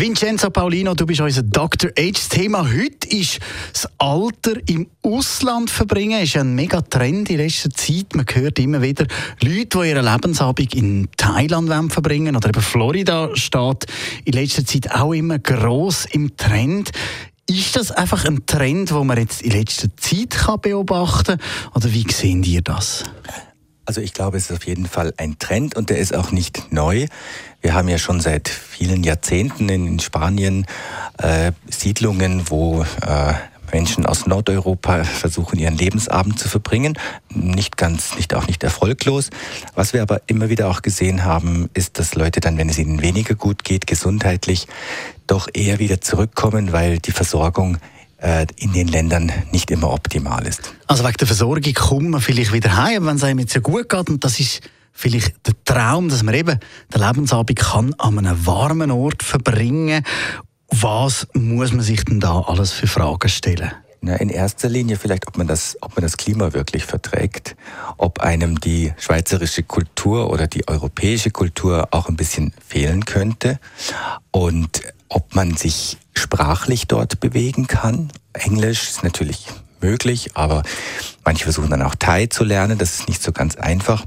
Vincenzo Paulino, du bist unser Dr. Age. Das Thema heute ist das Alter im Ausland verbringen. Das ist ein mega Trend in letzter Zeit. Man hört immer wieder Leute, die ihre Lebensabend in Thailand verbringen oder eben Florida steht in letzter Zeit auch immer groß im Trend. Ist das einfach ein Trend, den man jetzt in letzter Zeit beobachten kann? Oder wie sehen ihr das? Also ich glaube, es ist auf jeden Fall ein Trend und der ist auch nicht neu. Wir haben ja schon seit vielen Jahrzehnten in Spanien äh, Siedlungen, wo äh, Menschen aus Nordeuropa versuchen, ihren Lebensabend zu verbringen. Nicht ganz, nicht auch nicht erfolglos. Was wir aber immer wieder auch gesehen haben, ist, dass Leute dann, wenn es ihnen weniger gut geht, gesundheitlich, doch eher wieder zurückkommen, weil die Versorgung in den Ländern nicht immer optimal ist. Also wegen der Versorgung kommt man vielleicht wieder heim, wenn es einem jetzt ja gut geht und das ist vielleicht der Traum, dass man eben den Lebensabend kann an einem warmen Ort verbringen Was muss man sich denn da alles für Fragen stellen? Na, in erster Linie vielleicht, ob man, das, ob man das Klima wirklich verträgt, ob einem die schweizerische Kultur oder die europäische Kultur auch ein bisschen fehlen könnte und ob man sich sprachlich dort bewegen kann. Englisch ist natürlich möglich, aber manche versuchen dann auch Thai zu lernen. Das ist nicht so ganz einfach.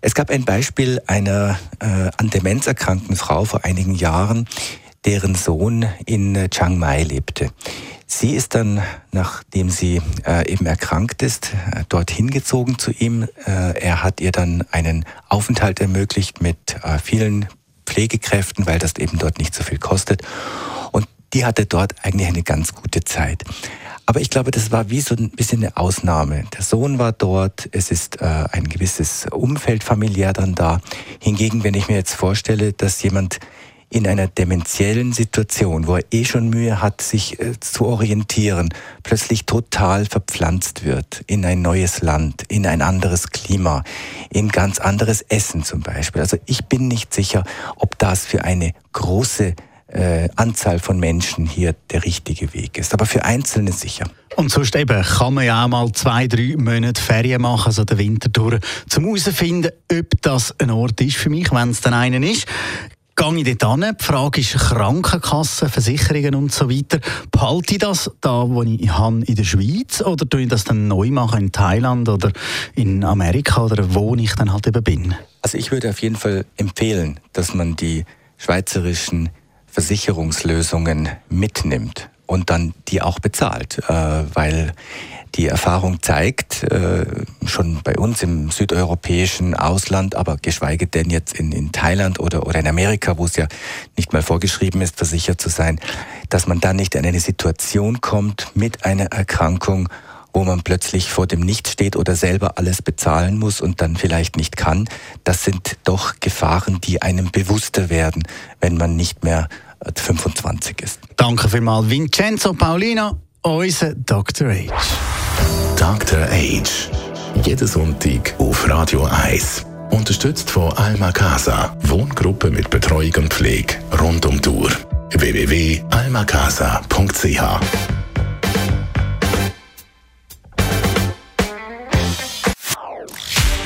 Es gab ein Beispiel einer äh, an Demenz erkrankten Frau vor einigen Jahren, deren Sohn in Chiang Mai lebte. Sie ist dann, nachdem sie äh, eben erkrankt ist, äh, dorthin gezogen zu ihm. Äh, er hat ihr dann einen Aufenthalt ermöglicht mit äh, vielen Pflegekräften, weil das eben dort nicht so viel kostet die hatte dort eigentlich eine ganz gute Zeit. Aber ich glaube, das war wie so ein bisschen eine Ausnahme. Der Sohn war dort, es ist äh, ein gewisses Umfeld familiär dann da. Hingegen, wenn ich mir jetzt vorstelle, dass jemand in einer dementiellen Situation, wo er eh schon Mühe hat, sich äh, zu orientieren, plötzlich total verpflanzt wird in ein neues Land, in ein anderes Klima, in ganz anderes Essen zum Beispiel. Also ich bin nicht sicher, ob das für eine große äh, Anzahl von Menschen hier der richtige Weg ist. Aber für Einzelne sicher. Und sonst eben kann man ja auch mal zwei, drei Monate Ferien machen, also den Winter durch, um herauszufinden, ob das ein Ort ist für mich, wenn es dann einen ist gehe ich dort hin. Die Frage ist Krankenkassen, Versicherungen und so weiter. Behalte ich das da, wo ich habe, in der Schweiz oder tue ich das dann neu machen in Thailand oder in Amerika oder wo ich dann halt eben bin? Also ich würde auf jeden Fall empfehlen, dass man die schweizerischen Versicherungslösungen mitnimmt und dann die auch bezahlt, äh, weil die Erfahrung zeigt, äh, schon bei uns im südeuropäischen Ausland, aber geschweige denn jetzt in, in Thailand oder, oder in Amerika, wo es ja nicht mal vorgeschrieben ist, versichert zu sein, dass man dann nicht in eine Situation kommt mit einer Erkrankung, wo man plötzlich vor dem Nichts steht oder selber alles bezahlen muss und dann vielleicht nicht kann. Das sind doch Gefahren, die einem bewusster werden, wenn man nicht mehr 25 ist. Danke vielmals, Vincenzo Paulino, unser Dr. Age. Dr. Age. Jeden Sonntag auf Radio 1. Unterstützt von Alma Casa. Wohngruppe mit Betreuung und Pflege rund um Uhr. www.almacasa.ch